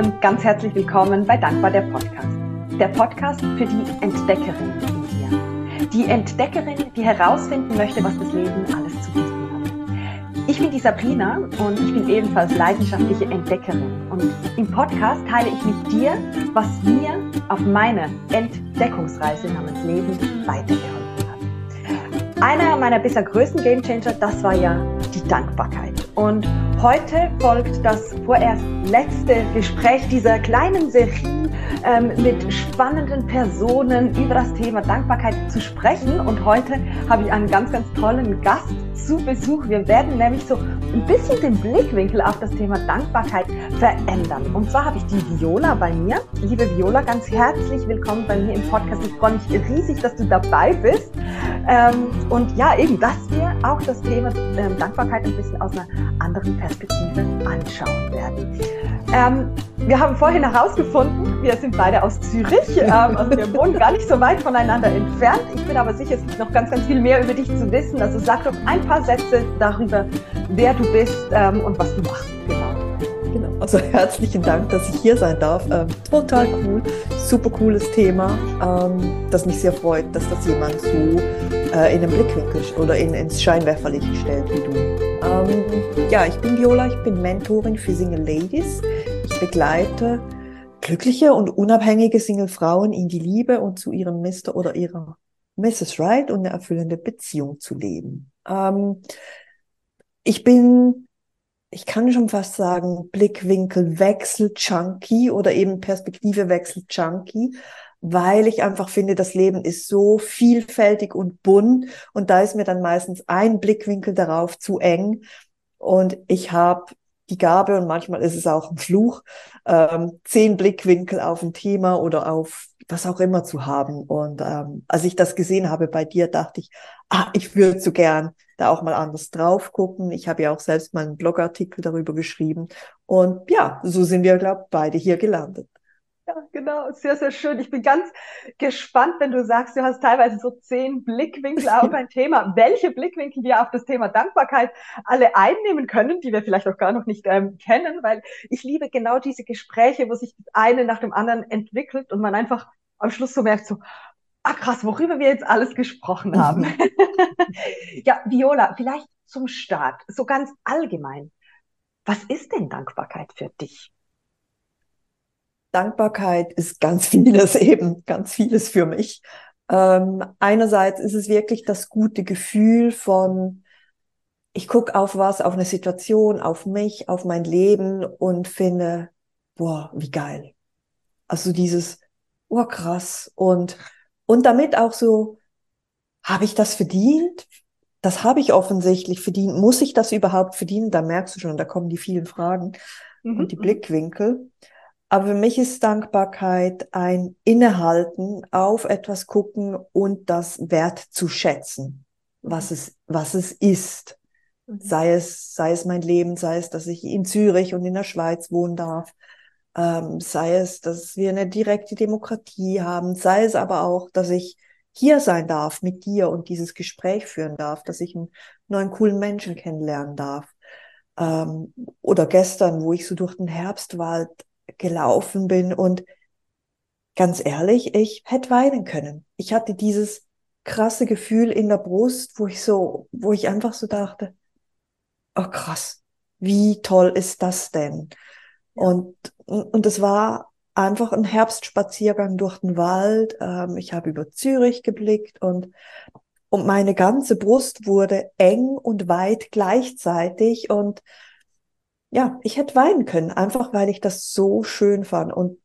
und ganz herzlich willkommen bei Dankbar der Podcast. Der Podcast für die Entdeckerin in dir. Die Entdeckerin, die herausfinden möchte, was das Leben alles zu bieten hat. Ich bin die Sabrina und ich bin ebenfalls leidenschaftliche Entdeckerin. Und im Podcast teile ich mit dir, was mir auf meiner Entdeckungsreise namens Leben weitergeholfen hat. Einer meiner bisher größten Gamechanger, das war ja die Dankbarkeit. Und heute folgt das vorerst letzte Gespräch dieser kleinen Serie ähm, mit spannenden Personen über das Thema Dankbarkeit zu sprechen. Und heute habe ich einen ganz, ganz tollen Gast zu Besuch. Wir werden nämlich so ein bisschen den Blickwinkel auf das Thema Dankbarkeit verändern. Und zwar habe ich die Viola bei mir. Liebe Viola, ganz herzlich willkommen bei mir im Podcast. Ich freue mich riesig, dass du dabei bist. Ähm, und ja, eben, wir auch das Thema ähm, Dankbarkeit ein bisschen aus einer anderen Perspektive anschauen werden. Ähm, wir haben vorhin herausgefunden, wir sind beide aus Zürich, ähm, also wir wohnen gar nicht so weit voneinander entfernt. Ich bin aber sicher, es gibt noch ganz, ganz viel mehr über dich zu wissen. Also sag doch ein paar Sätze darüber, wer du bist ähm, und was du machst. Genau. Genau. Also herzlichen Dank, dass ich hier sein darf. Ähm, total cool, super cooles Thema, ähm, das mich sehr freut, dass das jemand so äh, in den Blickwinkel oder in, ins Scheinwerferlicht stellt wie du. Ähm, ja, ich bin Viola, ich bin Mentorin für Single Ladies. Ich begleite glückliche und unabhängige Single-Frauen in die Liebe und zu ihrem Mr. oder ihrer Mrs. Right und eine erfüllende Beziehung zu leben. Ähm, ich bin, ich kann schon fast sagen, Blickwinkelwechsel-Junkie oder eben Perspektivewechsel-Junkie, weil ich einfach finde, das Leben ist so vielfältig und bunt und da ist mir dann meistens ein Blickwinkel darauf zu eng und ich habe die Gabe und manchmal ist es auch ein Fluch, ähm, zehn Blickwinkel auf ein Thema oder auf was auch immer zu haben. Und ähm, als ich das gesehen habe bei dir, dachte ich, ah, ich würde so gern da auch mal anders drauf gucken. Ich habe ja auch selbst mal einen Blogartikel darüber geschrieben. Und ja, so sind wir, glaube ich, beide hier gelandet. Ja, genau, sehr, sehr schön. Ich bin ganz gespannt, wenn du sagst, du hast teilweise so zehn Blickwinkel auf ein Thema, welche Blickwinkel wir auf das Thema Dankbarkeit alle einnehmen können, die wir vielleicht auch gar noch nicht ähm, kennen, weil ich liebe genau diese Gespräche, wo sich das eine nach dem anderen entwickelt und man einfach am Schluss so merkt, so, ah krass, worüber wir jetzt alles gesprochen haben. ja, Viola, vielleicht zum Start, so ganz allgemein. Was ist denn Dankbarkeit für dich? Dankbarkeit ist ganz vieles eben, ganz vieles für mich. Ähm, einerseits ist es wirklich das gute Gefühl von, ich gucke auf was, auf eine Situation, auf mich, auf mein Leben und finde, boah, wie geil. Also dieses, oh krass. Und, und damit auch so, habe ich das verdient? Das habe ich offensichtlich verdient. Muss ich das überhaupt verdienen? Da merkst du schon, da kommen die vielen Fragen mhm. und die mhm. Blickwinkel. Aber für mich ist Dankbarkeit ein Innehalten, auf etwas gucken und das Wert zu schätzen, was es, was es ist. Mhm. Sei es, sei es mein Leben, sei es, dass ich in Zürich und in der Schweiz wohnen darf, ähm, sei es, dass wir eine direkte Demokratie haben, sei es aber auch, dass ich hier sein darf mit dir und dieses Gespräch führen darf, dass ich einen neuen coolen Menschen kennenlernen darf. Ähm, oder gestern, wo ich so durch den Herbstwald gelaufen bin und ganz ehrlich, ich hätte weinen können. Ich hatte dieses krasse Gefühl in der Brust, wo ich so, wo ich einfach so dachte, oh krass, wie toll ist das denn? Und, und es war einfach ein Herbstspaziergang durch den Wald. Ähm, ich habe über Zürich geblickt und, und meine ganze Brust wurde eng und weit gleichzeitig. Und ja, ich hätte weinen können, einfach weil ich das so schön fand. Und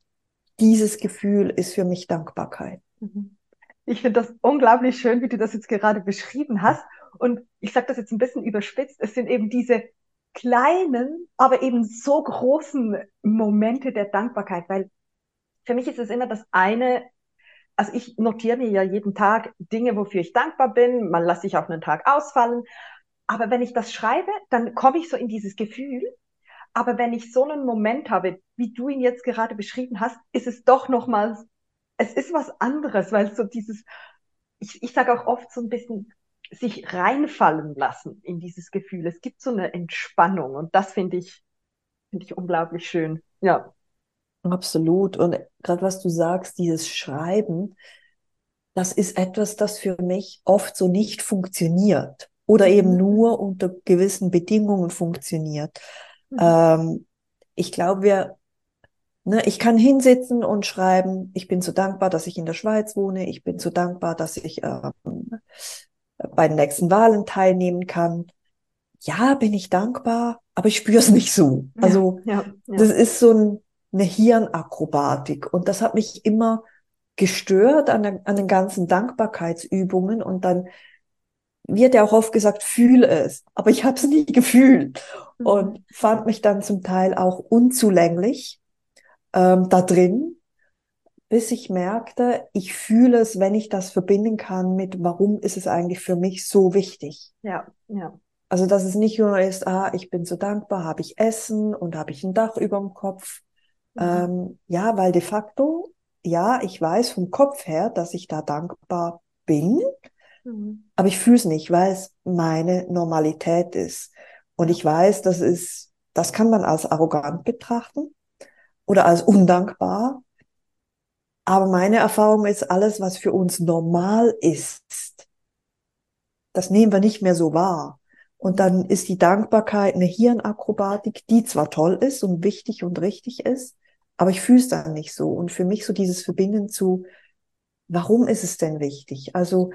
dieses Gefühl ist für mich Dankbarkeit. Mhm. Ich finde das unglaublich schön, wie du das jetzt gerade beschrieben hast. Und ich sage das jetzt ein bisschen überspitzt. Es sind eben diese kleinen, aber eben so großen Momente der Dankbarkeit, weil für mich ist es immer das eine, also ich notiere mir ja jeden Tag Dinge, wofür ich dankbar bin, man lasse ich auch einen Tag ausfallen, aber wenn ich das schreibe, dann komme ich so in dieses Gefühl, aber wenn ich so einen Moment habe, wie du ihn jetzt gerade beschrieben hast, ist es doch nochmals, es ist was anderes, weil so dieses, ich, ich sage auch oft so ein bisschen sich reinfallen lassen in dieses Gefühl. Es gibt so eine Entspannung und das finde ich, finde ich unglaublich schön. Ja. Absolut. Und gerade was du sagst, dieses Schreiben, das ist etwas, das für mich oft so nicht funktioniert oder eben mhm. nur unter gewissen Bedingungen funktioniert. Mhm. Ähm, ich glaube, wir, ne, ich kann hinsitzen und schreiben, ich bin so dankbar, dass ich in der Schweiz wohne, ich bin so dankbar, dass ich ähm, bei den nächsten Wahlen teilnehmen kann. Ja, bin ich dankbar, aber ich spüre es nicht so. Also ja, ja, ja. das ist so ein, eine Hirnakrobatik und das hat mich immer gestört an, der, an den ganzen Dankbarkeitsübungen und dann wird ja auch oft gesagt, fühle es, aber ich habe es nie gefühlt mhm. und fand mich dann zum Teil auch unzulänglich ähm, da drin, bis ich merkte, ich fühle es, wenn ich das verbinden kann mit, warum ist es eigentlich für mich so wichtig? Ja, ja. Also, dass es nicht nur ist, ah, ich bin so dankbar, habe ich Essen und habe ich ein Dach über dem Kopf. Mhm. Ähm, ja, weil de facto, ja, ich weiß vom Kopf her, dass ich da dankbar bin, mhm. aber ich fühle es nicht, weil es meine Normalität ist. Und ich weiß, das ist, das kann man als arrogant betrachten oder als undankbar. Aber meine Erfahrung ist, alles, was für uns normal ist, das nehmen wir nicht mehr so wahr. Und dann ist die Dankbarkeit eine Hirnakrobatik, die zwar toll ist und wichtig und richtig ist, aber ich fühle es dann nicht so. Und für mich so dieses Verbinden zu, warum ist es denn wichtig? Also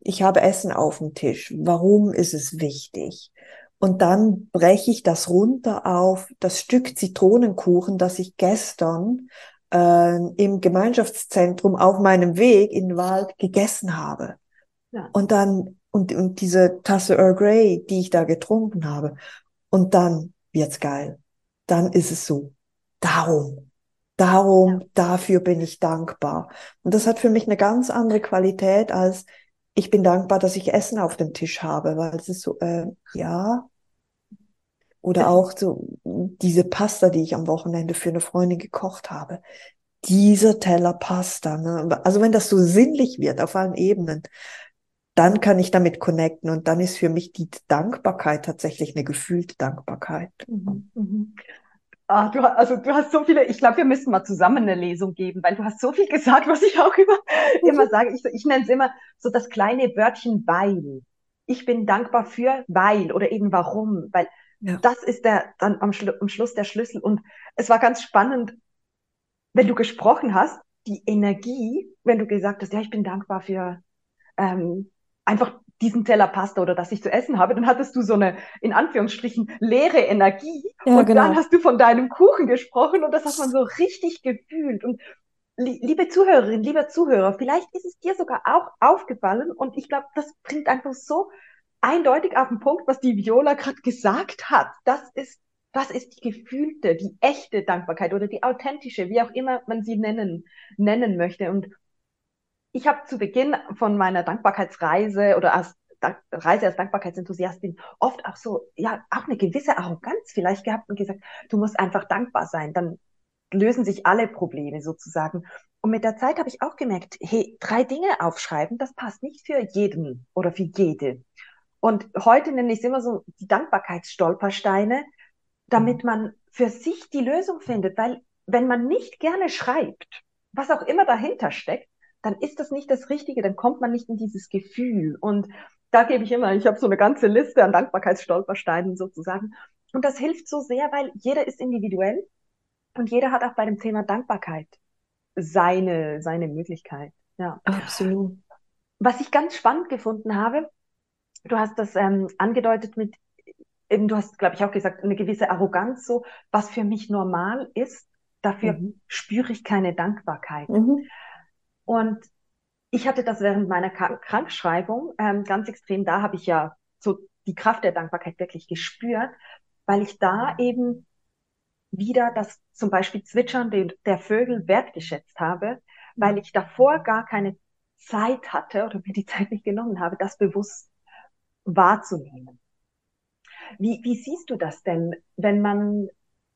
ich habe Essen auf dem Tisch. Warum ist es wichtig? Und dann breche ich das runter auf das Stück Zitronenkuchen, das ich gestern äh, im Gemeinschaftszentrum auf meinem Weg in den Wald gegessen habe. Ja. Und dann, und, und diese Tasse Earl Grey, die ich da getrunken habe. Und dann wird's geil. Dann ist es so. Darum. Darum, ja. dafür bin ich dankbar. Und das hat für mich eine ganz andere Qualität als ich bin dankbar, dass ich Essen auf dem Tisch habe, weil es ist so, äh, ja. Oder auch so diese Pasta, die ich am Wochenende für eine Freundin gekocht habe. Dieser Teller Pasta. Ne? Also wenn das so sinnlich wird auf allen Ebenen, dann kann ich damit connecten und dann ist für mich die Dankbarkeit tatsächlich eine gefühlte Dankbarkeit. Mhm, mhm. Ah, du, also du hast so viele, ich glaube, wir müssen mal zusammen eine Lesung geben, weil du hast so viel gesagt, was ich auch immer, immer sage. Ich, ich nenne es immer so das kleine Wörtchen weil. Ich bin dankbar für weil oder eben warum, weil ja. das ist der dann am, Schlu am Schluss der Schlüssel. Und es war ganz spannend, wenn du gesprochen hast, die Energie, wenn du gesagt hast, ja, ich bin dankbar für ähm, einfach diesen Teller Pasta oder das ich zu essen habe, dann hattest du so eine, in Anführungsstrichen, leere Energie. Ja, und genau. dann hast du von deinem Kuchen gesprochen und das hat man so richtig gefühlt. Und liebe Zuhörerin, lieber Zuhörer, vielleicht ist es dir sogar auch aufgefallen und ich glaube, das bringt einfach so eindeutig auf den Punkt, was die Viola gerade gesagt hat. Das ist, das ist die gefühlte, die echte Dankbarkeit oder die authentische, wie auch immer man sie nennen, nennen möchte. Und ich habe zu Beginn von meiner Dankbarkeitsreise oder als Reise als Dankbarkeitsenthusiastin oft auch so, ja, auch eine gewisse Arroganz vielleicht gehabt und gesagt, du musst einfach dankbar sein, dann lösen sich alle Probleme sozusagen. Und mit der Zeit habe ich auch gemerkt, hey, drei Dinge aufschreiben, das passt nicht für jeden oder für jede. Und heute nenne ich es immer so die Dankbarkeitsstolpersteine, damit mhm. man für sich die Lösung findet, weil wenn man nicht gerne schreibt, was auch immer dahinter steckt, dann ist das nicht das Richtige, dann kommt man nicht in dieses Gefühl. Und da gebe ich immer, ich habe so eine ganze Liste an Dankbarkeitsstolpersteinen sozusagen. Und das hilft so sehr, weil jeder ist individuell und jeder hat auch bei dem Thema Dankbarkeit seine, seine Möglichkeit. Ja. Absolut. Was ich ganz spannend gefunden habe, du hast das ähm, angedeutet mit, eben, du hast, glaube ich, auch gesagt, eine gewisse Arroganz, so, was für mich normal ist, dafür mhm. spüre ich keine Dankbarkeit. Mhm. Und ich hatte das während meiner Krankschreibung ähm, ganz extrem. Da habe ich ja so die Kraft der Dankbarkeit wirklich gespürt, weil ich da eben wieder das zum Beispiel Zwitschern der Vögel wertgeschätzt habe, weil ich davor gar keine Zeit hatte oder mir die Zeit nicht genommen habe, das bewusst wahrzunehmen. Wie, wie siehst du das denn, wenn man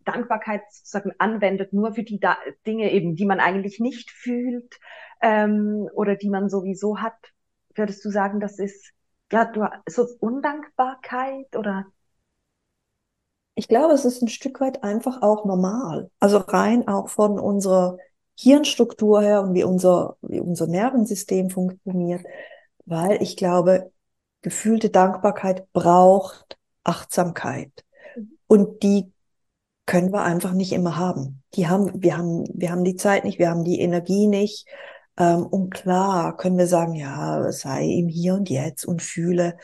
Dankbarkeit sozusagen anwendet, nur für die da Dinge eben, die man eigentlich nicht fühlt ähm, oder die man sowieso hat, würdest du sagen, das ist ja du, so Undankbarkeit oder Ich glaube, es ist ein Stück weit einfach auch normal. Also rein auch von unserer Hirnstruktur her und wie unser, wie unser Nervensystem funktioniert. Weil ich glaube, gefühlte Dankbarkeit braucht Achtsamkeit. Und die können wir einfach nicht immer haben. Die haben, wir haben, wir haben die Zeit nicht, wir haben die Energie nicht. Ähm, und klar können wir sagen, ja, sei im Hier und Jetzt und fühle.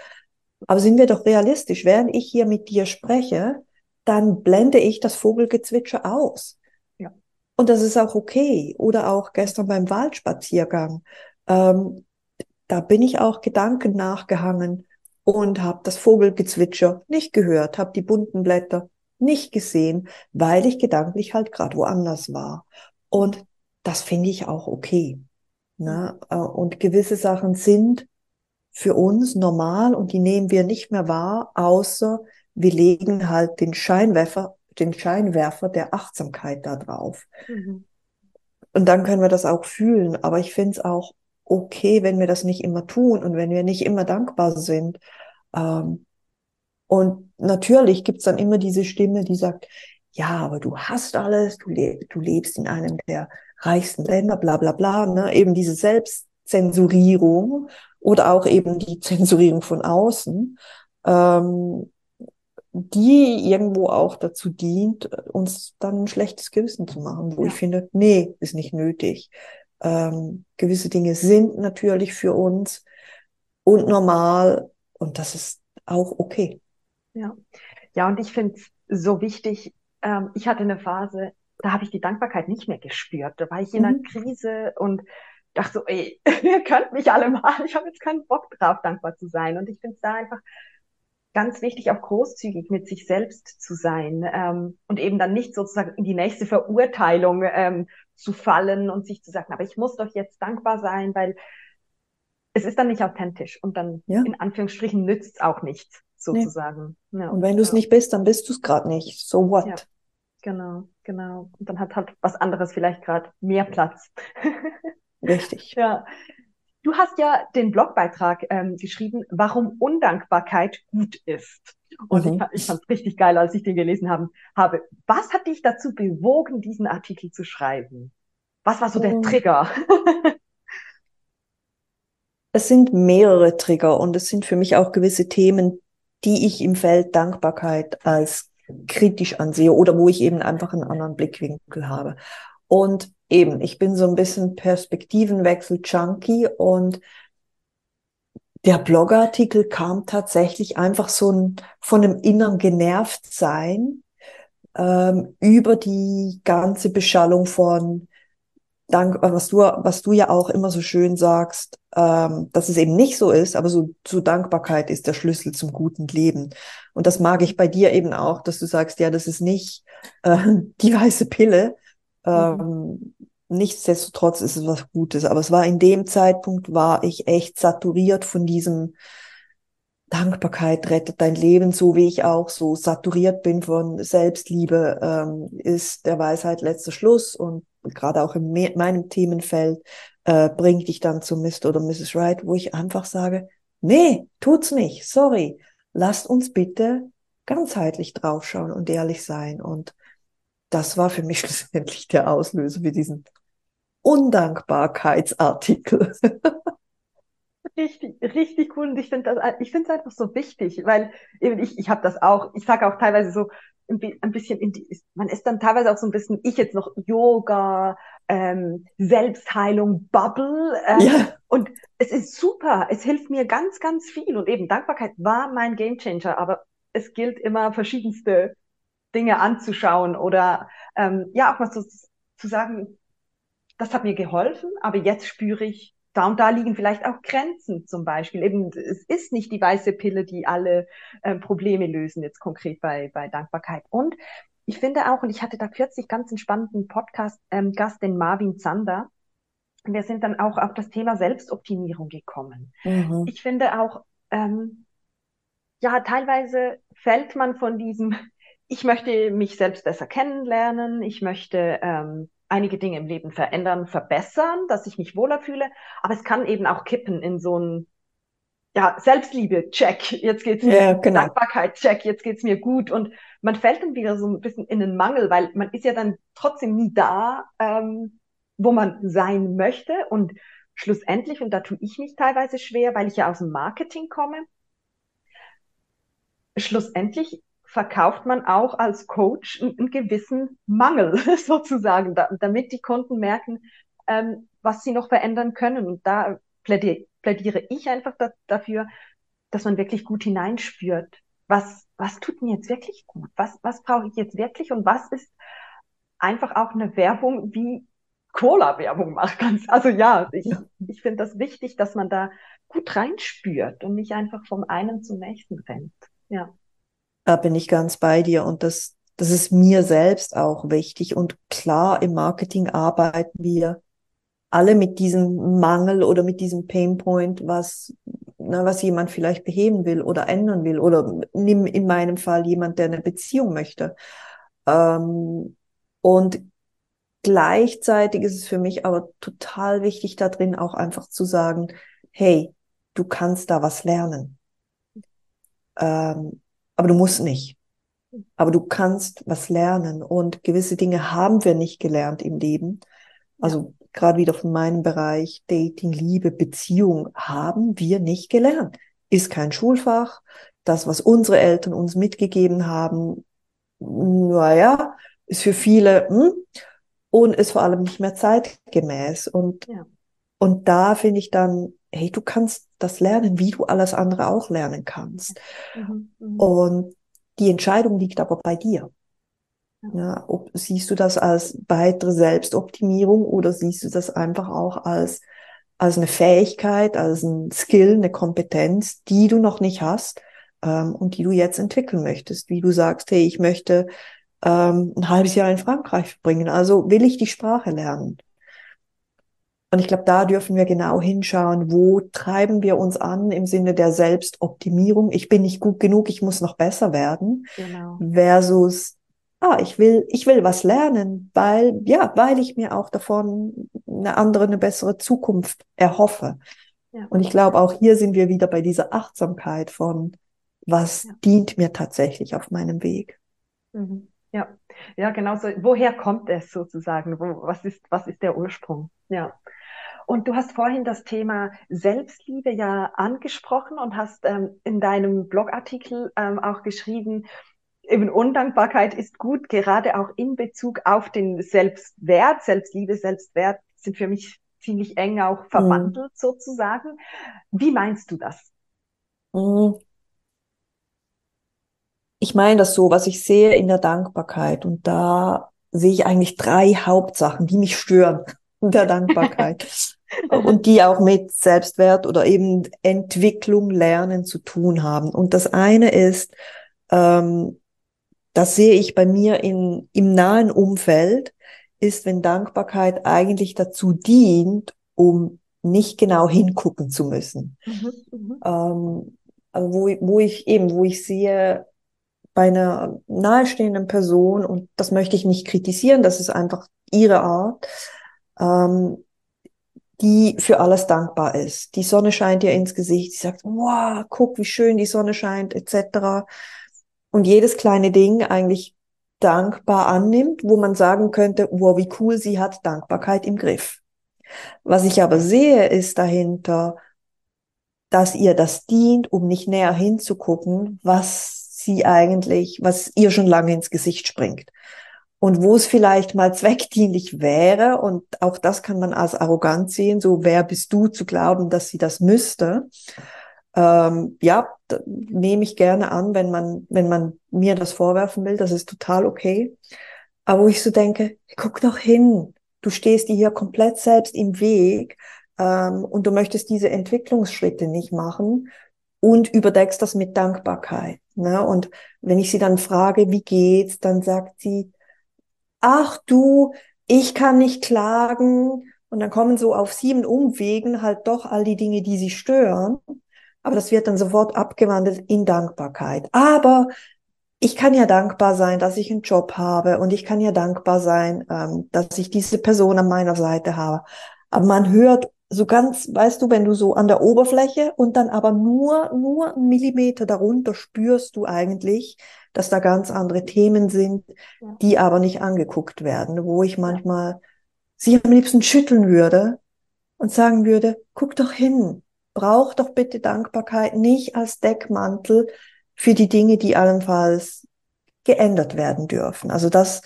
Aber sind wir doch realistisch. Während ich hier mit dir spreche, dann blende ich das Vogelgezwitscher aus. Ja. Und das ist auch okay. Oder auch gestern beim Waldspaziergang. Ähm, da bin ich auch Gedanken nachgehangen und habe das Vogelgezwitscher nicht gehört, habe die bunten Blätter nicht gesehen, weil ich gedanklich halt gerade woanders war. Und das finde ich auch okay. Ne? Äh, und gewisse Sachen sind für uns normal und die nehmen wir nicht mehr wahr, außer wir legen halt den Scheinwerfer, den Scheinwerfer der Achtsamkeit da drauf. Mhm. Und dann können wir das auch fühlen. Aber ich finde es auch okay, wenn wir das nicht immer tun und wenn wir nicht immer dankbar sind. Ähm, und natürlich gibt's dann immer diese Stimme, die sagt, ja, aber du hast alles, du, leb, du lebst in einem der reichsten Länder, bla bla bla, ne? eben diese Selbstzensurierung oder auch eben die Zensurierung von außen, ähm, die irgendwo auch dazu dient, uns dann ein schlechtes Gewissen zu machen, wo ja. ich finde, nee, ist nicht nötig. Ähm, gewisse Dinge sind natürlich für uns und normal und das ist auch okay. Ja, ja, und ich finde es so wichtig. Ähm, ich hatte eine Phase, da habe ich die Dankbarkeit nicht mehr gespürt. Da war ich in mhm. einer Krise und dachte so, ey, ihr könnt mich alle mal. Ich habe jetzt keinen Bock drauf, dankbar zu sein. Und ich finde es da einfach ganz wichtig, auch großzügig mit sich selbst zu sein ähm, und eben dann nicht sozusagen in die nächste Verurteilung ähm, zu fallen und sich zu sagen, aber ich muss doch jetzt dankbar sein, weil es ist dann nicht authentisch und dann ja. in Anführungsstrichen nützt es auch nichts, sozusagen. Nee. Ja. Und wenn du es ja. nicht bist, dann bist du es gerade nicht. So what? Genau, genau. Und dann hat halt was anderes vielleicht gerade mehr Platz. Richtig. Ja. Du hast ja den Blogbeitrag ähm, geschrieben, warum Undankbarkeit gut ist. Und mhm. ich, ich fand es richtig geil, als ich den gelesen haben, habe. Was hat dich dazu bewogen, diesen Artikel zu schreiben? Was war so der oh. Trigger? es sind mehrere Trigger und es sind für mich auch gewisse Themen, die ich im Feld Dankbarkeit als kritisch ansehe oder wo ich eben einfach einen anderen Blickwinkel habe. Und eben, ich bin so ein bisschen Perspektivenwechsel-Junkie und der Blogartikel kam tatsächlich einfach so ein, von einem inneren Genervtsein ähm, über die ganze Beschallung von Dank, was du, was du ja auch immer so schön sagst, ähm, dass es eben nicht so ist, aber so, so Dankbarkeit ist der Schlüssel zum guten Leben. Und das mag ich bei dir eben auch, dass du sagst, ja, das ist nicht äh, die weiße Pille. Ähm, mhm. Nichtsdestotrotz ist es was Gutes. Aber es war in dem Zeitpunkt, war ich echt saturiert von diesem Dankbarkeit rettet dein Leben, so wie ich auch so saturiert bin von Selbstliebe, ähm, ist der Weisheit letzter Schluss und gerade auch in meinem Themenfeld äh, bringt dich dann zu Mr. oder Mrs. Wright, wo ich einfach sage, nee, tut's nicht, sorry, lasst uns bitte ganzheitlich draufschauen und ehrlich sein. Und das war für mich schlussendlich der Auslöser für diesen Undankbarkeitsartikel. richtig, richtig cool. Und ich finde das, ich finde es einfach so wichtig, weil eben ich, ich habe das auch, ich sage auch teilweise so ein bisschen in die, man ist dann teilweise auch so ein bisschen, ich jetzt noch Yoga, ähm, Selbstheilung, Bubble. Ähm, ja. Und es ist super. Es hilft mir ganz, ganz viel. Und eben Dankbarkeit war mein Gamechanger, aber es gilt immer verschiedenste Dinge anzuschauen oder ähm, ja auch was zu, zu sagen, das hat mir geholfen, aber jetzt spüre ich, da und da liegen vielleicht auch Grenzen zum Beispiel. Eben, es ist nicht die weiße Pille, die alle äh, Probleme lösen, jetzt konkret bei, bei Dankbarkeit. Und ich finde auch, und ich hatte da kürzlich ganz einen spannenden Podcast-Gast, ähm, den Marvin Zander. Wir sind dann auch auf das Thema Selbstoptimierung gekommen. Mhm. Ich finde auch, ähm, ja, teilweise fällt man von diesem, ich möchte mich selbst besser kennenlernen, ich möchte ähm, einige Dinge im Leben verändern, verbessern, dass ich mich wohler fühle. Aber es kann eben auch kippen in so ein, ja, Selbstliebe, check, jetzt geht's mir, ja, genau. Dankbarkeit, check, jetzt geht's mir gut. Und man fällt dann wieder so ein bisschen in den Mangel, weil man ist ja dann trotzdem nie da, ähm, wo man sein möchte. Und schlussendlich, und da tue ich mich teilweise schwer, weil ich ja aus dem Marketing komme, schlussendlich verkauft man auch als Coach einen, gewissen Mangel sozusagen, da, damit die Kunden merken, ähm, was sie noch verändern können. Und da plädiere, plädiere ich einfach da, dafür, dass man wirklich gut hineinspürt, was, was tut mir jetzt wirklich gut? Was, was brauche ich jetzt wirklich? Und was ist einfach auch eine Werbung, wie Cola-Werbung macht? Ganz, also ja, ich, ich finde das wichtig, dass man da gut reinspürt und nicht einfach vom einen zum nächsten rennt. Ja. Da bin ich ganz bei dir und das, das ist mir selbst auch wichtig. Und klar, im Marketing arbeiten wir alle mit diesem Mangel oder mit diesem Painpoint, was, na, was jemand vielleicht beheben will oder ändern will. Oder nimm in meinem Fall jemand, der eine Beziehung möchte. Ähm, und gleichzeitig ist es für mich aber total wichtig, da drin auch einfach zu sagen, hey, du kannst da was lernen. Ähm, aber du musst nicht. Aber du kannst was lernen und gewisse Dinge haben wir nicht gelernt im Leben. Also ja. gerade wieder von meinem Bereich Dating, Liebe, Beziehung haben wir nicht gelernt. Ist kein Schulfach. Das, was unsere Eltern uns mitgegeben haben, naja, ist für viele hm, und ist vor allem nicht mehr zeitgemäß. Und, ja. und da finde ich dann, hey, du kannst das lernen, wie du alles andere auch lernen kannst. Mhm, mh. Und die Entscheidung liegt aber bei dir. Ja, ob, siehst du das als weitere Selbstoptimierung oder siehst du das einfach auch als, als eine Fähigkeit, als ein Skill, eine Kompetenz, die du noch nicht hast ähm, und die du jetzt entwickeln möchtest? Wie du sagst, hey, ich möchte ähm, ein halbes Jahr in Frankreich verbringen, also will ich die Sprache lernen. Und ich glaube, da dürfen wir genau hinschauen, wo treiben wir uns an im Sinne der Selbstoptimierung. Ich bin nicht gut genug, ich muss noch besser werden. Genau. Versus, ah, ich will, ich will was lernen, weil, ja, weil ich mir auch davon eine andere, eine bessere Zukunft erhoffe. Ja. Und ich glaube, auch hier sind wir wieder bei dieser Achtsamkeit von, was ja. dient mir tatsächlich auf meinem Weg. Mhm. Ja, ja, genau so. Woher kommt es sozusagen? Wo, was ist, was ist der Ursprung? Ja. Und du hast vorhin das Thema Selbstliebe ja angesprochen und hast ähm, in deinem Blogartikel ähm, auch geschrieben, eben Undankbarkeit ist gut, gerade auch in Bezug auf den Selbstwert, Selbstliebe, Selbstwert sind für mich ziemlich eng auch verwandelt mhm. sozusagen. Wie meinst du das? Mhm. Ich meine das so, was ich sehe in der Dankbarkeit und da sehe ich eigentlich drei Hauptsachen, die mich stören der Dankbarkeit und die auch mit Selbstwert oder eben Entwicklung, Lernen zu tun haben. Und das eine ist, ähm, das sehe ich bei mir in, im nahen Umfeld, ist, wenn Dankbarkeit eigentlich dazu dient, um nicht genau hingucken zu müssen. Mhm, mhm. ähm, also wo, wo ich eben, wo ich sehe, bei einer nahestehenden Person, und das möchte ich nicht kritisieren, das ist einfach ihre Art, ähm, die für alles dankbar ist. Die Sonne scheint ihr ins Gesicht, sie sagt, wow, guck, wie schön die Sonne scheint, etc. Und jedes kleine Ding eigentlich dankbar annimmt, wo man sagen könnte, wow, wie cool, sie hat Dankbarkeit im Griff. Was ich aber sehe, ist dahinter, dass ihr das dient, um nicht näher hinzugucken, was sie eigentlich, was ihr schon lange ins Gesicht springt und wo es vielleicht mal zweckdienlich wäre, und auch das kann man als arrogant sehen, so wer bist du zu glauben, dass sie das müsste. Ähm, ja, nehme ich gerne an, wenn man, wenn man mir das vorwerfen will, das ist total okay. Aber wo ich so denke, guck doch hin, du stehst dir hier komplett selbst im Weg ähm, und du möchtest diese Entwicklungsschritte nicht machen und überdeckst das mit Dankbarkeit. Ne? Und wenn ich sie dann frage, wie geht's, dann sagt sie, ach du, ich kann nicht klagen. Und dann kommen so auf sieben Umwegen halt doch all die Dinge, die sie stören. Aber das wird dann sofort abgewandelt in Dankbarkeit. Aber ich kann ja dankbar sein, dass ich einen Job habe und ich kann ja dankbar sein, ähm, dass ich diese Person an meiner Seite habe. Aber man hört so ganz, weißt du, wenn du so an der Oberfläche und dann aber nur, nur einen Millimeter darunter spürst du eigentlich, dass da ganz andere Themen sind, ja. die aber nicht angeguckt werden, wo ich manchmal sie am liebsten schütteln würde und sagen würde, guck doch hin, brauch doch bitte Dankbarkeit nicht als Deckmantel für die Dinge, die allenfalls geändert werden dürfen. Also das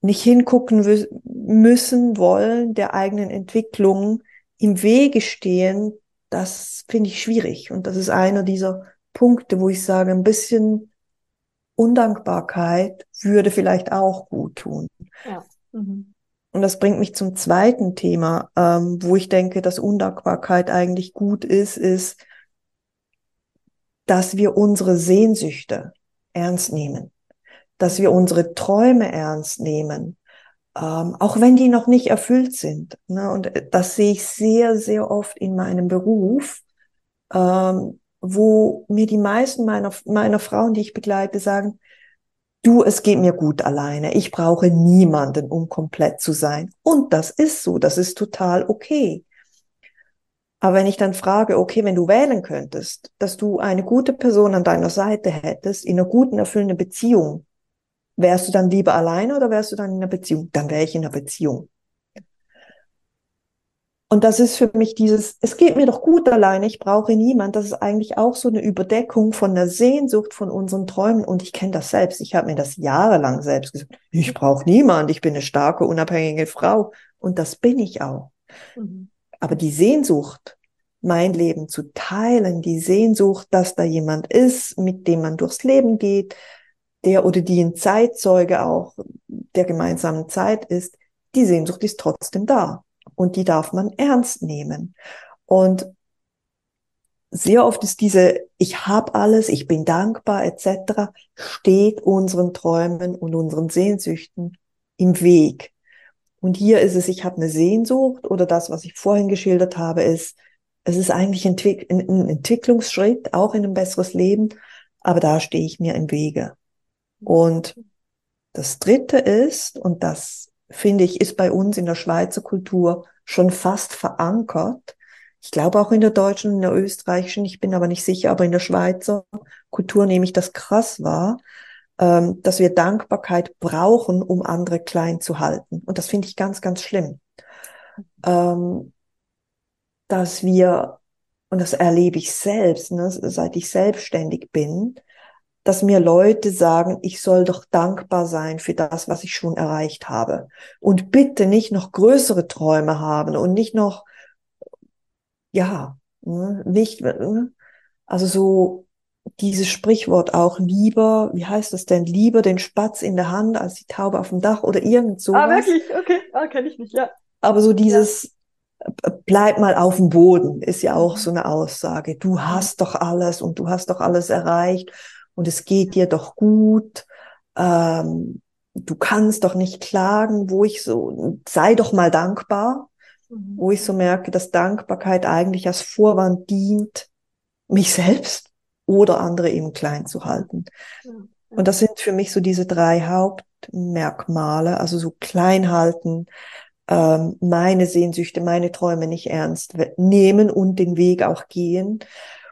nicht hingucken müssen wollen der eigenen Entwicklung im Wege stehen, das finde ich schwierig. Und das ist einer dieser Punkte, wo ich sage, ein bisschen Undankbarkeit würde vielleicht auch gut tun. Ja. Mhm. Und das bringt mich zum zweiten Thema, ähm, wo ich denke, dass Undankbarkeit eigentlich gut ist, ist, dass wir unsere Sehnsüchte ernst nehmen, dass wir unsere Träume ernst nehmen, ähm, auch wenn die noch nicht erfüllt sind. Ne? Und das sehe ich sehr, sehr oft in meinem Beruf, ähm, wo mir die meisten meiner, meiner Frauen, die ich begleite, sagen, du, es geht mir gut alleine. Ich brauche niemanden, um komplett zu sein. Und das ist so, das ist total okay. Aber wenn ich dann frage, okay, wenn du wählen könntest, dass du eine gute Person an deiner Seite hättest, in einer guten, erfüllenden Beziehung, wärst du dann lieber alleine oder wärst du dann in einer Beziehung? Dann wäre ich in einer Beziehung. Und das ist für mich dieses, es geht mir doch gut alleine, ich brauche niemand. Das ist eigentlich auch so eine Überdeckung von der Sehnsucht von unseren Träumen. Und ich kenne das selbst. Ich habe mir das jahrelang selbst gesagt. Ich brauche niemand. Ich bin eine starke, unabhängige Frau. Und das bin ich auch. Mhm. Aber die Sehnsucht, mein Leben zu teilen, die Sehnsucht, dass da jemand ist, mit dem man durchs Leben geht, der oder die ein Zeitzeuge auch der gemeinsamen Zeit ist, die Sehnsucht ist trotzdem da und die darf man ernst nehmen. Und sehr oft ist diese Ich habe alles, ich bin dankbar etc. steht unseren Träumen und unseren Sehnsüchten im Weg. Und hier ist es, ich habe eine Sehnsucht oder das, was ich vorhin geschildert habe, ist, es ist eigentlich ein Entwicklungsschritt, auch in ein besseres Leben, aber da stehe ich mir im Wege. Und das Dritte ist, und das finde ich, ist bei uns in der Schweizer Kultur schon fast verankert. Ich glaube auch in der deutschen, in der österreichischen, ich bin aber nicht sicher, aber in der Schweizer Kultur nehme ich das krass wahr, ähm, dass wir Dankbarkeit brauchen, um andere klein zu halten. Und das finde ich ganz, ganz schlimm. Ähm, dass wir, und das erlebe ich selbst, ne, seit ich selbstständig bin, dass mir Leute sagen, ich soll doch dankbar sein für das, was ich schon erreicht habe. Und bitte nicht noch größere Träume haben und nicht noch, ja, ne, nicht, ne, also so dieses Sprichwort auch lieber, wie heißt das denn, lieber den Spatz in der Hand als die Taube auf dem Dach oder irgend so. Ah, wirklich? Okay, ah, kenne ich nicht, ja. Aber so dieses, ja. bleib mal auf dem Boden, ist ja auch mhm. so eine Aussage. Du hast doch alles und du hast doch alles erreicht und es geht dir doch gut, ähm, du kannst doch nicht klagen, wo ich so, sei doch mal dankbar, mhm. wo ich so merke, dass Dankbarkeit eigentlich als Vorwand dient, mich selbst oder andere eben klein zu halten. Mhm. Und das sind für mich so diese drei Hauptmerkmale, also so klein halten, ähm, meine Sehnsüchte, meine Träume nicht ernst nehmen und den Weg auch gehen.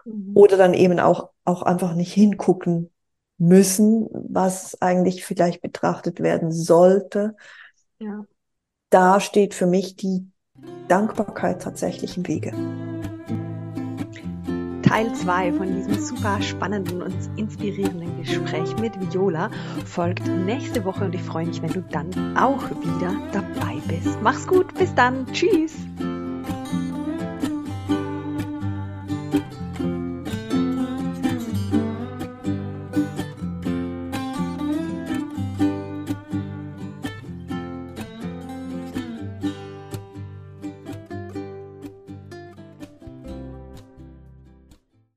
Mhm. Oder dann eben auch auch einfach nicht hingucken müssen, was eigentlich vielleicht betrachtet werden sollte. Ja. Da steht für mich die Dankbarkeit tatsächlich im Wege. Teil 2 von diesem super spannenden und inspirierenden Gespräch mit Viola folgt nächste Woche und ich freue mich, wenn du dann auch wieder dabei bist. Mach's gut, bis dann, tschüss!